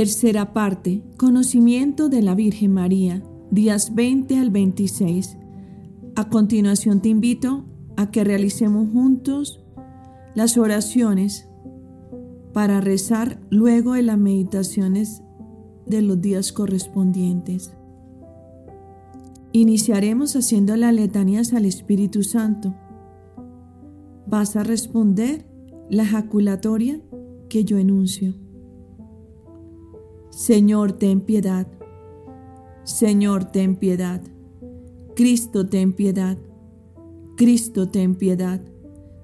Tercera parte. Conocimiento de la Virgen María. Días 20 al 26. A continuación te invito a que realicemos juntos las oraciones para rezar luego de las meditaciones de los días correspondientes. Iniciaremos haciendo las letanías al Espíritu Santo. Vas a responder la ejaculatoria que yo enuncio. Señor, ten piedad. Señor, ten piedad. Cristo, ten piedad. Cristo, ten piedad.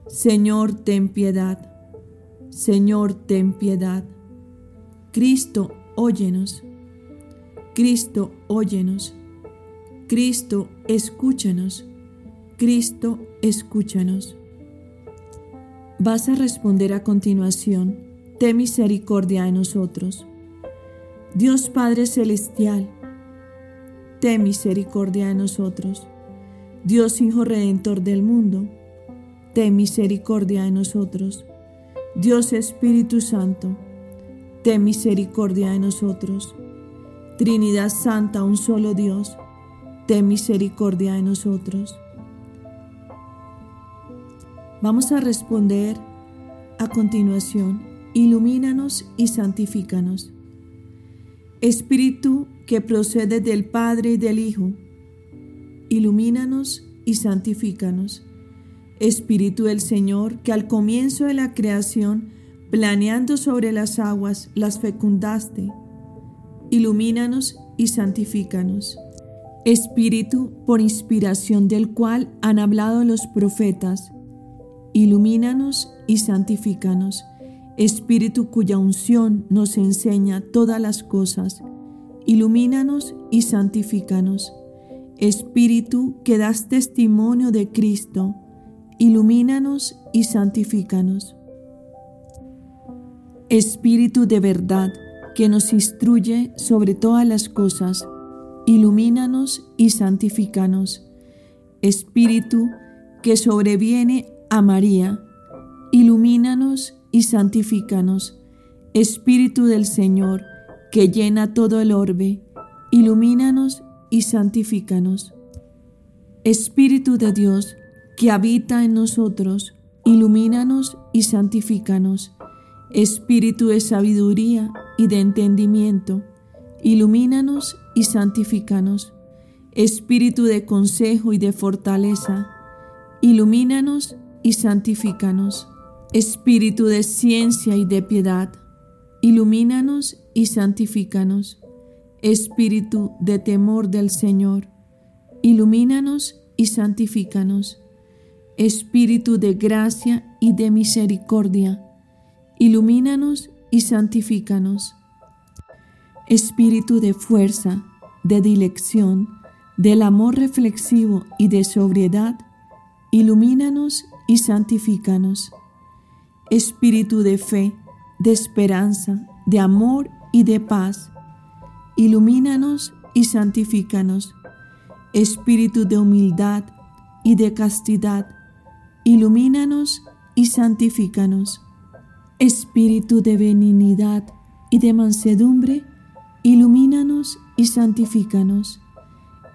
Señor, ten piedad. Señor, ten piedad. Cristo, óyenos. Cristo, óyenos. Cristo, escúchanos. Cristo, escúchanos. Vas a responder a continuación, ten misericordia de nosotros. Dios Padre Celestial, ten misericordia de nosotros. Dios Hijo Redentor del mundo, ten misericordia de nosotros. Dios Espíritu Santo, ten misericordia de nosotros. Trinidad Santa, un solo Dios, ten misericordia de nosotros. Vamos a responder a continuación, ilumínanos y santifícanos. Espíritu que procede del Padre y del Hijo, ilumínanos y santifícanos. Espíritu del Señor, que al comienzo de la creación, planeando sobre las aguas, las fecundaste, ilumínanos y santifícanos. Espíritu por inspiración del cual han hablado los profetas, ilumínanos y santifícanos Espíritu cuya unción nos enseña todas las cosas, ilumínanos y santifícanos. Espíritu que das testimonio de Cristo, ilumínanos y santifícanos. Espíritu de verdad que nos instruye sobre todas las cosas, ilumínanos y santifícanos. Espíritu que sobreviene a María, ilumínanos y santifícanos. Espíritu del Señor, que llena todo el orbe, ilumínanos y santifícanos. Espíritu de Dios, que habita en nosotros, ilumínanos y santifícanos. Espíritu de sabiduría y de entendimiento, ilumínanos y santifícanos. Espíritu de consejo y de fortaleza, ilumínanos y santifícanos. Espíritu de ciencia y de piedad, ilumínanos y santifícanos. Espíritu de temor del Señor, ilumínanos y santifícanos. Espíritu de gracia y de misericordia, ilumínanos y santifícanos. Espíritu de fuerza, de dilección, del amor reflexivo y de sobriedad, ilumínanos y santifícanos. Espíritu de fe, de esperanza, de amor y de paz, ilumínanos y santifícanos. Espíritu de humildad y de castidad, ilumínanos y santifícanos. Espíritu de benignidad y de mansedumbre, ilumínanos y santifícanos.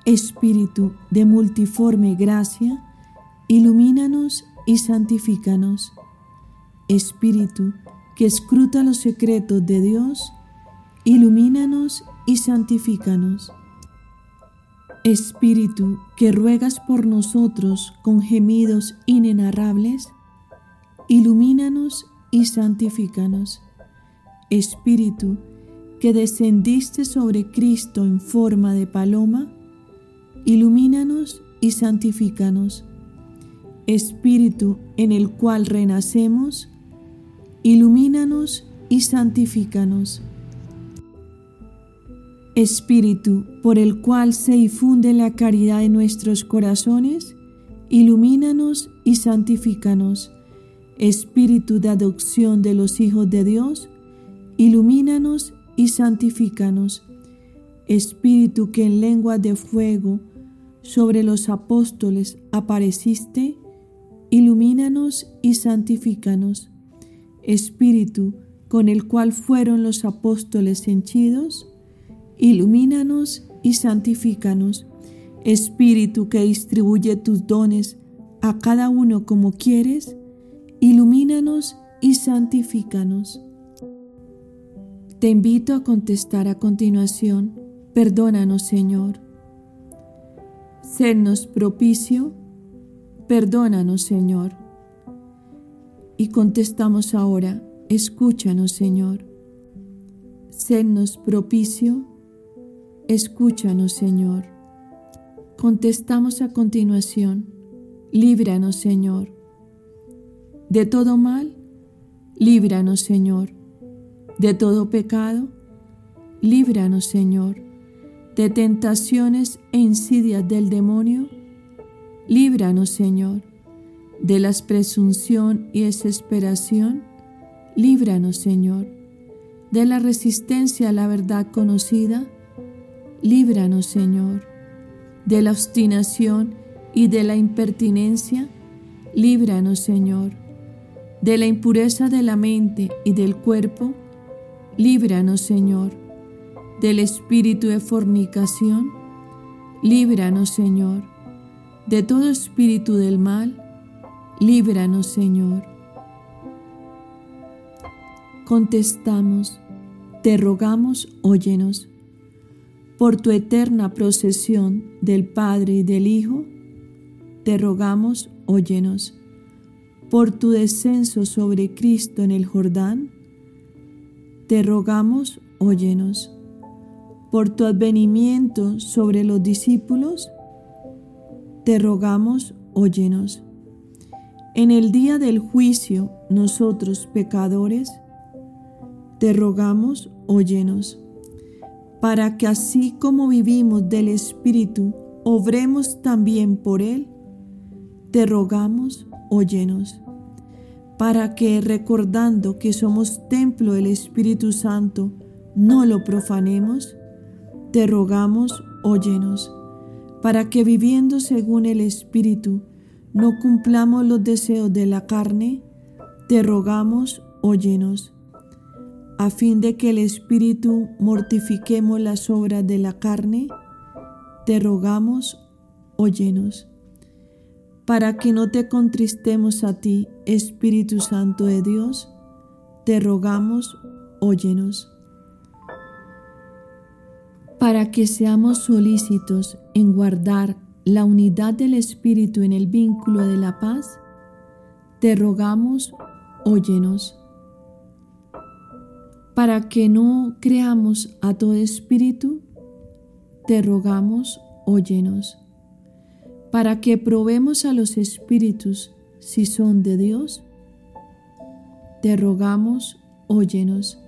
Espíritu de multiforme gracia, ilumínanos y santifícanos. Espíritu que escruta los secretos de Dios, ilumínanos y santifícanos. Espíritu que ruegas por nosotros con gemidos inenarrables, ilumínanos y santifícanos. Espíritu que descendiste sobre Cristo en forma de paloma, ilumínanos y santifícanos. Espíritu en el cual renacemos, ilumínanos y santifícanos. Espíritu por el cual se difunde la caridad en nuestros corazones, ilumínanos y santifícanos. Espíritu de adopción de los hijos de Dios, ilumínanos y santifícanos. Espíritu que en lengua de fuego sobre los apóstoles apareciste, ilumínanos y santifícanos. Espíritu con el cual fueron los apóstoles henchidos, ilumínanos y santifícanos. Espíritu que distribuye tus dones a cada uno como quieres, ilumínanos y santifícanos. Te invito a contestar a continuación, perdónanos Señor. Sernos propicio, perdónanos Señor. Y contestamos ahora, escúchanos Señor. Sernos propicio, escúchanos Señor. Contestamos a continuación, líbranos Señor. De todo mal, líbranos Señor de todo pecado, líbranos Señor, de tentaciones e insidias del demonio, líbranos Señor, de la presunción y desesperación, líbranos Señor, de la resistencia a la verdad conocida, líbranos Señor, de la obstinación y de la impertinencia, líbranos Señor, de la impureza de la mente y del cuerpo, Líbranos, Señor, del espíritu de fornicación. Líbranos, Señor, de todo espíritu del mal. Líbranos, Señor. Contestamos, te rogamos, óyenos. Por tu eterna procesión del Padre y del Hijo, te rogamos, óyenos. Por tu descenso sobre Cristo en el Jordán, te rogamos, óyenos. Por tu advenimiento sobre los discípulos, te rogamos, óyenos. En el día del juicio, nosotros pecadores, te rogamos, óyenos, para que así como vivimos del Espíritu, obremos también por Él, te rogamos, óyenos para que recordando que somos templo del Espíritu Santo, no lo profanemos, te rogamos, óyenos, para que viviendo según el Espíritu, no cumplamos los deseos de la carne, te rogamos, óyenos, a fin de que el Espíritu mortifiquemos las obras de la carne, te rogamos, óyenos para que no te contristemos a ti, Espíritu Santo de Dios, te rogamos, óyenos. Para que seamos solícitos en guardar la unidad del Espíritu en el vínculo de la paz, te rogamos, óyenos. Para que no creamos a todo espíritu, te rogamos, óyenos para que probemos a los espíritus si son de Dios? Te rogamos, óyenos,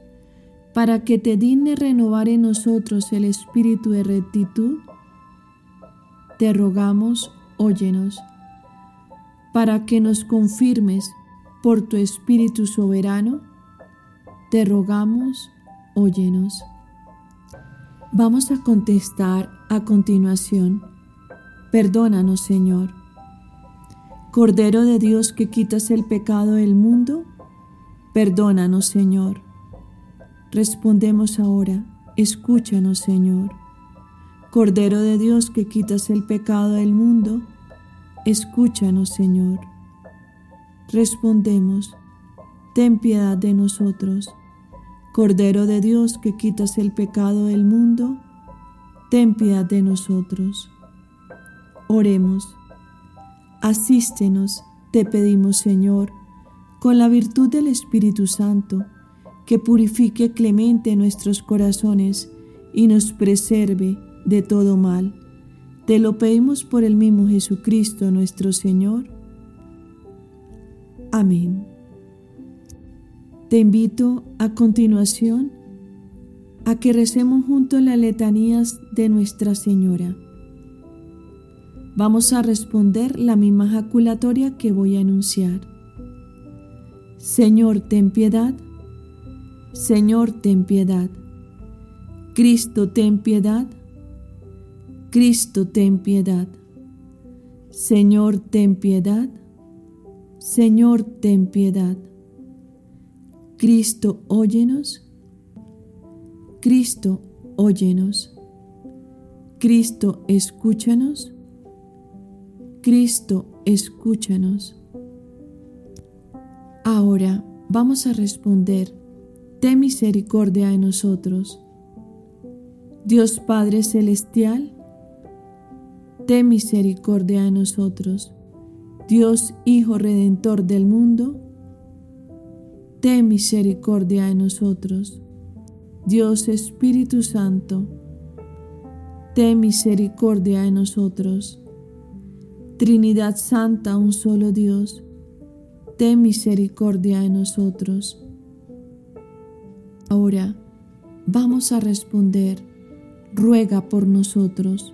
para que te digne renovar en nosotros el espíritu de rectitud. Te rogamos, óyenos, para que nos confirmes por tu espíritu soberano. Te rogamos, óyenos. Vamos a contestar a continuación Perdónanos, Señor. Cordero de Dios que quitas el pecado del mundo, perdónanos, Señor. Respondemos ahora, escúchanos, Señor. Cordero de Dios que quitas el pecado del mundo, escúchanos, Señor. Respondemos, ten piedad de nosotros. Cordero de Dios que quitas el pecado del mundo, ten piedad de nosotros. Oremos. Asístenos, te pedimos Señor, con la virtud del Espíritu Santo, que purifique clemente nuestros corazones y nos preserve de todo mal. Te lo pedimos por el mismo Jesucristo nuestro Señor. Amén. Te invito a continuación a que recemos juntos las letanías de Nuestra Señora. Vamos a responder la misma jaculatoria que voy a enunciar. Señor, ten piedad. Señor, ten piedad. Cristo, ten piedad. Cristo, ten piedad. Señor, ten piedad. Señor, ten piedad. Cristo, óyenos. Cristo, óyenos. Cristo, escúchanos. Cristo, escúchanos. Ahora vamos a responder, ten misericordia de nosotros. Dios Padre Celestial, ten misericordia de nosotros. Dios Hijo Redentor del mundo, ten misericordia de nosotros. Dios Espíritu Santo, ten misericordia de nosotros. Trinidad Santa, un solo Dios, ten misericordia de nosotros. Ahora vamos a responder ruega por nosotros.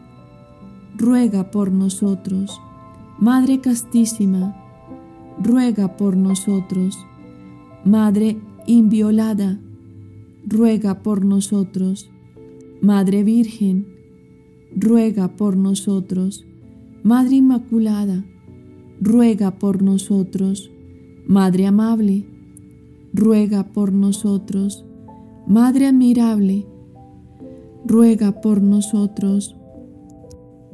ruega por nosotros. Madre Castísima, ruega por nosotros. Madre inviolada, ruega por nosotros. Madre Virgen, ruega por nosotros. Madre Inmaculada, ruega por nosotros. Madre amable, ruega por nosotros. Madre admirable, ruega por nosotros.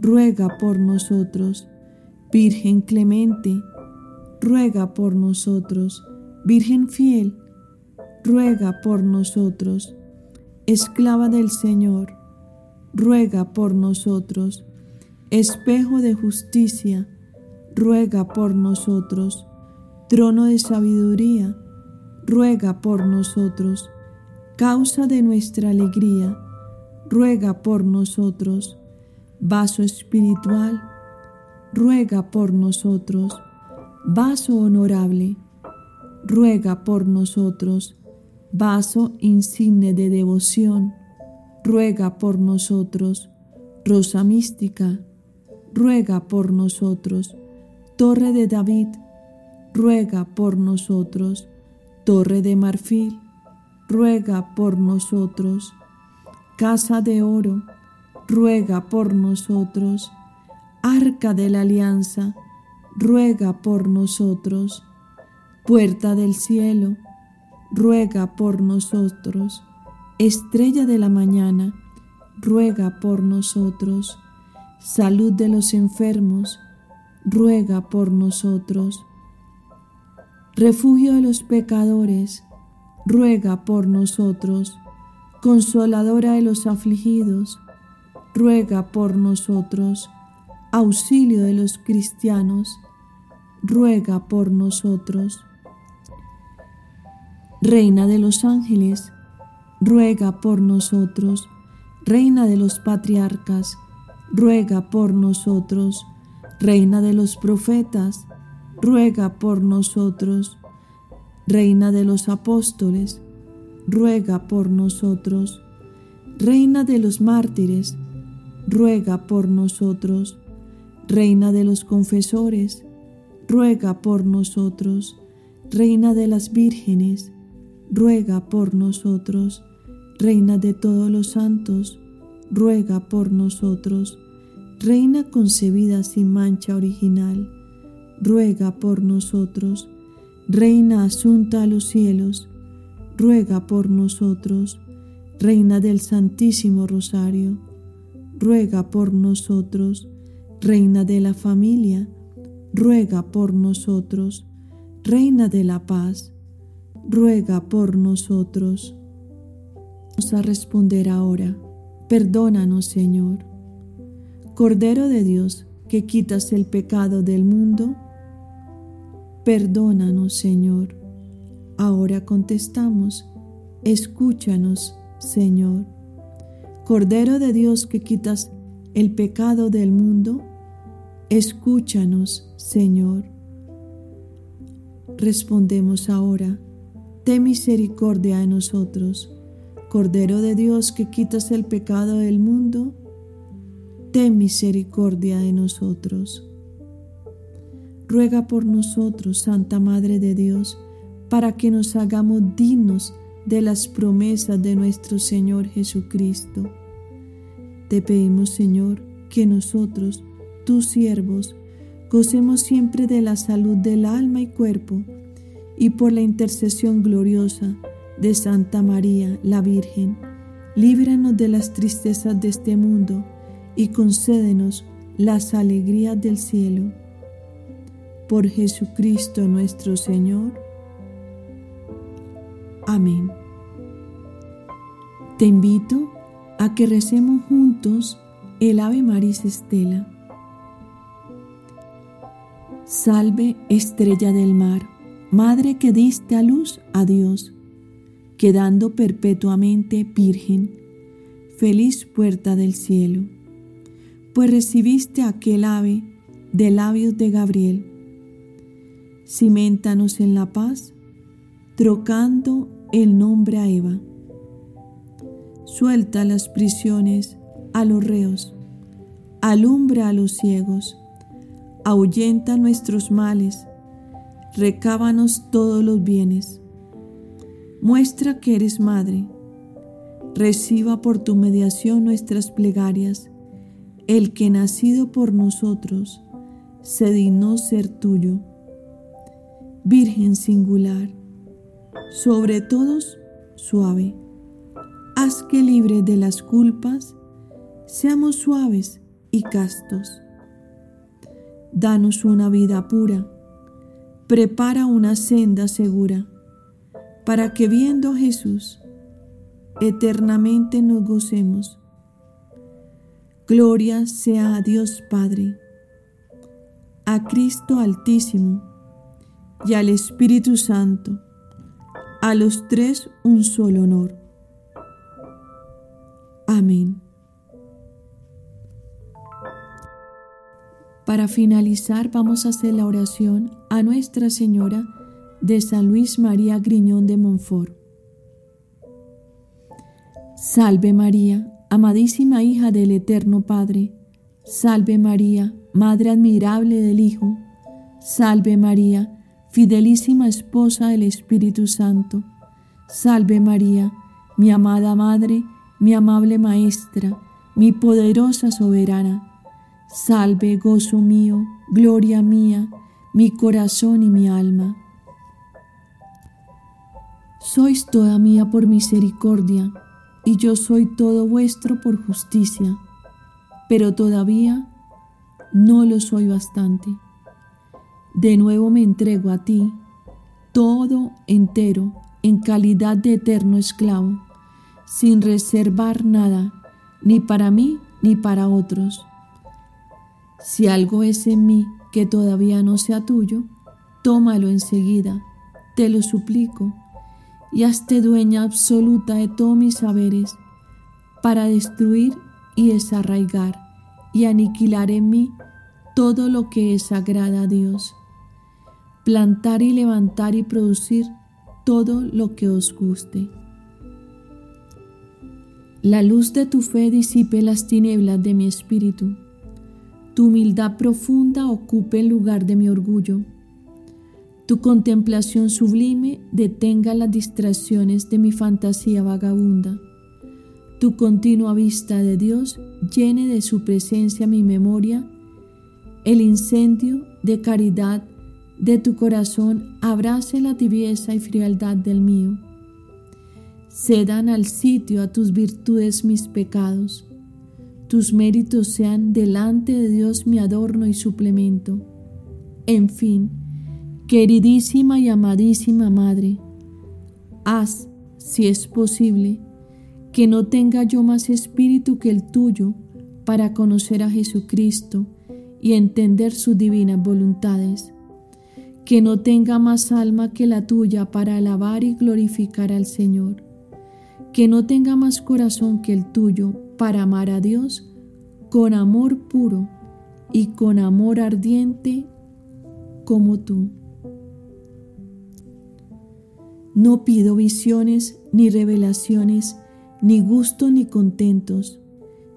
ruega por nosotros. Virgen clemente, ruega por nosotros. Virgen fiel, ruega por nosotros. Esclava del Señor, ruega por nosotros. Espejo de justicia, ruega por nosotros. Trono de sabiduría, ruega por nosotros. Causa de nuestra alegría, ruega por nosotros. Vaso espiritual, ruega por nosotros. Vaso honorable, ruega por nosotros. Vaso insigne de devoción, ruega por nosotros. Rosa mística, ruega por nosotros. Torre de David, ruega por nosotros. Torre de marfil, ruega por nosotros. Casa de oro, ruega por nosotros. Arca de la alianza, ruega por nosotros. Puerta del cielo, ruega por nosotros. Estrella de la mañana, ruega por nosotros. Salud de los enfermos, ruega por nosotros refugio de los pecadores, ruega por nosotros. Consoladora de los afligidos, ruega por nosotros. Auxilio de los cristianos, ruega por nosotros. Reina de los ángeles, ruega por nosotros. Reina de los patriarcas, ruega por nosotros. Reina de los profetas, ruega por nosotros. Reina de los apóstoles, ruega por nosotros. Reina de los mártires, ruega por nosotros. Reina de los confesores, ruega por nosotros. Reina de las vírgenes, ruega por nosotros. Reina de todos los santos, ruega por nosotros. Reina concebida sin mancha original, ruega por nosotros. Reina asunta a los cielos, ruega por nosotros. Reina del Santísimo Rosario, ruega por nosotros. Reina de la familia, ruega por nosotros. Reina de la paz, ruega por nosotros. Vamos a responder ahora, perdónanos Señor. Cordero de Dios, que quitas el pecado del mundo, perdónanos Señor. Ahora contestamos, escúchanos Señor. Cordero de Dios que quitas el pecado del mundo, escúchanos Señor. Respondemos ahora, ten misericordia de nosotros. Cordero de Dios que quitas el pecado del mundo, ten misericordia de nosotros. Ruega por nosotros, Santa Madre de Dios, para que nos hagamos dignos de las promesas de nuestro Señor Jesucristo. Te pedimos, Señor, que nosotros, tus siervos, gocemos siempre de la salud del alma y cuerpo, y por la intercesión gloriosa de Santa María, la Virgen, líbranos de las tristezas de este mundo y concédenos las alegrías del cielo. Por Jesucristo nuestro Señor. Amén. Te invito a que recemos juntos el Ave Maris Estela. Salve estrella del mar, madre que diste a luz a Dios, quedando perpetuamente virgen, feliz puerta del cielo, pues recibiste aquel ave de labios de Gabriel. Ciméntanos en la paz, trocando el nombre a Eva. Suelta las prisiones a los reos, alumbra a los ciegos, ahuyenta nuestros males, recábanos todos los bienes. Muestra que eres madre, reciba por tu mediación nuestras plegarias, el que nacido por nosotros se dignó ser tuyo. Virgen singular, sobre todos suave. Haz que libre de las culpas seamos suaves y castos. Danos una vida pura, prepara una senda segura, para que viendo a Jesús, eternamente nos gocemos. Gloria sea a Dios Padre, a Cristo Altísimo y al Espíritu Santo a los tres un solo honor. Amén. Para finalizar vamos a hacer la oración a Nuestra Señora de San Luis María Griñón de Montfort. Salve María, amadísima hija del Eterno Padre. Salve María, Madre admirable del Hijo. Salve María, fidelísima esposa del Espíritu Santo. Salve María, mi amada Madre, mi amable Maestra, mi poderosa soberana. Salve, gozo mío, gloria mía, mi corazón y mi alma. Sois toda mía por misericordia, y yo soy todo vuestro por justicia, pero todavía no lo soy bastante. De nuevo me entrego a ti, todo entero, en calidad de eterno esclavo, sin reservar nada, ni para mí ni para otros. Si algo es en mí que todavía no sea tuyo, tómalo enseguida, te lo suplico, y hazte dueña absoluta de todos mis saberes, para destruir y desarraigar y aniquilar en mí todo lo que es sagrada a Dios plantar y levantar y producir todo lo que os guste. La luz de tu fe disipe las tinieblas de mi espíritu. Tu humildad profunda ocupe el lugar de mi orgullo. Tu contemplación sublime detenga las distracciones de mi fantasía vagabunda. Tu continua vista de Dios llene de su presencia mi memoria. El incendio de caridad de tu corazón abrace la tibieza y frialdad del mío. Cedan al sitio a tus virtudes mis pecados. Tus méritos sean delante de Dios mi adorno y suplemento. En fin, Queridísima y amadísima Madre, haz, si es posible, que no tenga yo más espíritu que el tuyo para conocer a Jesucristo y entender sus divinas voluntades, que no tenga más alma que la tuya para alabar y glorificar al Señor, que no tenga más corazón que el tuyo para amar a Dios con amor puro y con amor ardiente como tú. No pido visiones ni revelaciones, ni gusto ni contentos,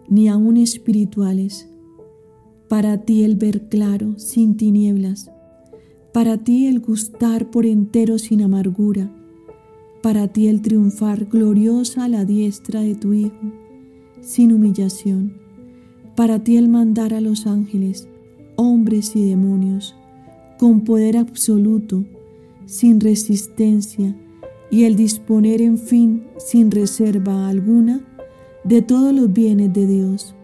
ni aun espirituales. Para ti el ver claro, sin tinieblas. Para ti el gustar por entero sin amargura. Para ti el triunfar gloriosa a la diestra de tu Hijo, sin humillación. Para ti el mandar a los ángeles, hombres y demonios, con poder absoluto, sin resistencia, y el disponer en fin sin reserva alguna de todos los bienes de Dios.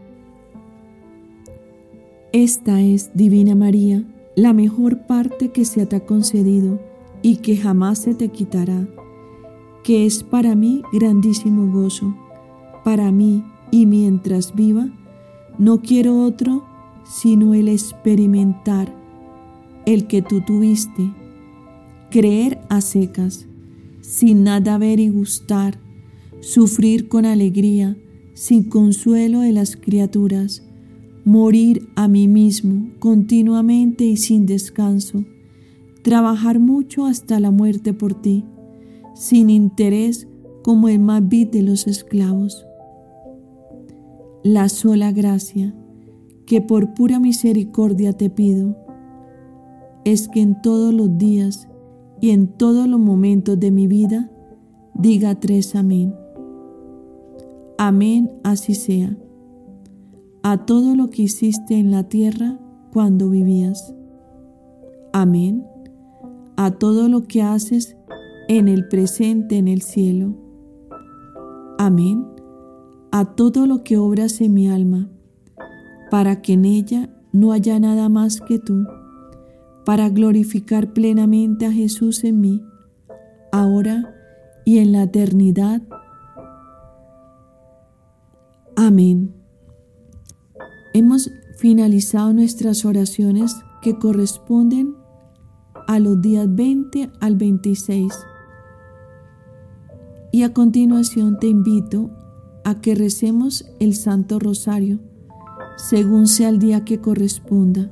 Esta es, Divina María, la mejor parte que se te ha concedido y que jamás se te quitará, que es para mí grandísimo gozo, para mí y mientras viva, no quiero otro sino el experimentar el que tú tuviste, creer a secas sin nada ver y gustar, sufrir con alegría, sin consuelo de las criaturas, morir a mí mismo continuamente y sin descanso, trabajar mucho hasta la muerte por ti, sin interés como el más vil de los esclavos. La sola gracia que por pura misericordia te pido es que en todos los días y en todos los momentos de mi vida diga tres amén. Amén, así sea. A todo lo que hiciste en la tierra cuando vivías. Amén. A todo lo que haces en el presente en el cielo. Amén. A todo lo que obras en mi alma, para que en ella no haya nada más que tú para glorificar plenamente a Jesús en mí, ahora y en la eternidad. Amén. Hemos finalizado nuestras oraciones que corresponden a los días 20 al 26. Y a continuación te invito a que recemos el Santo Rosario, según sea el día que corresponda.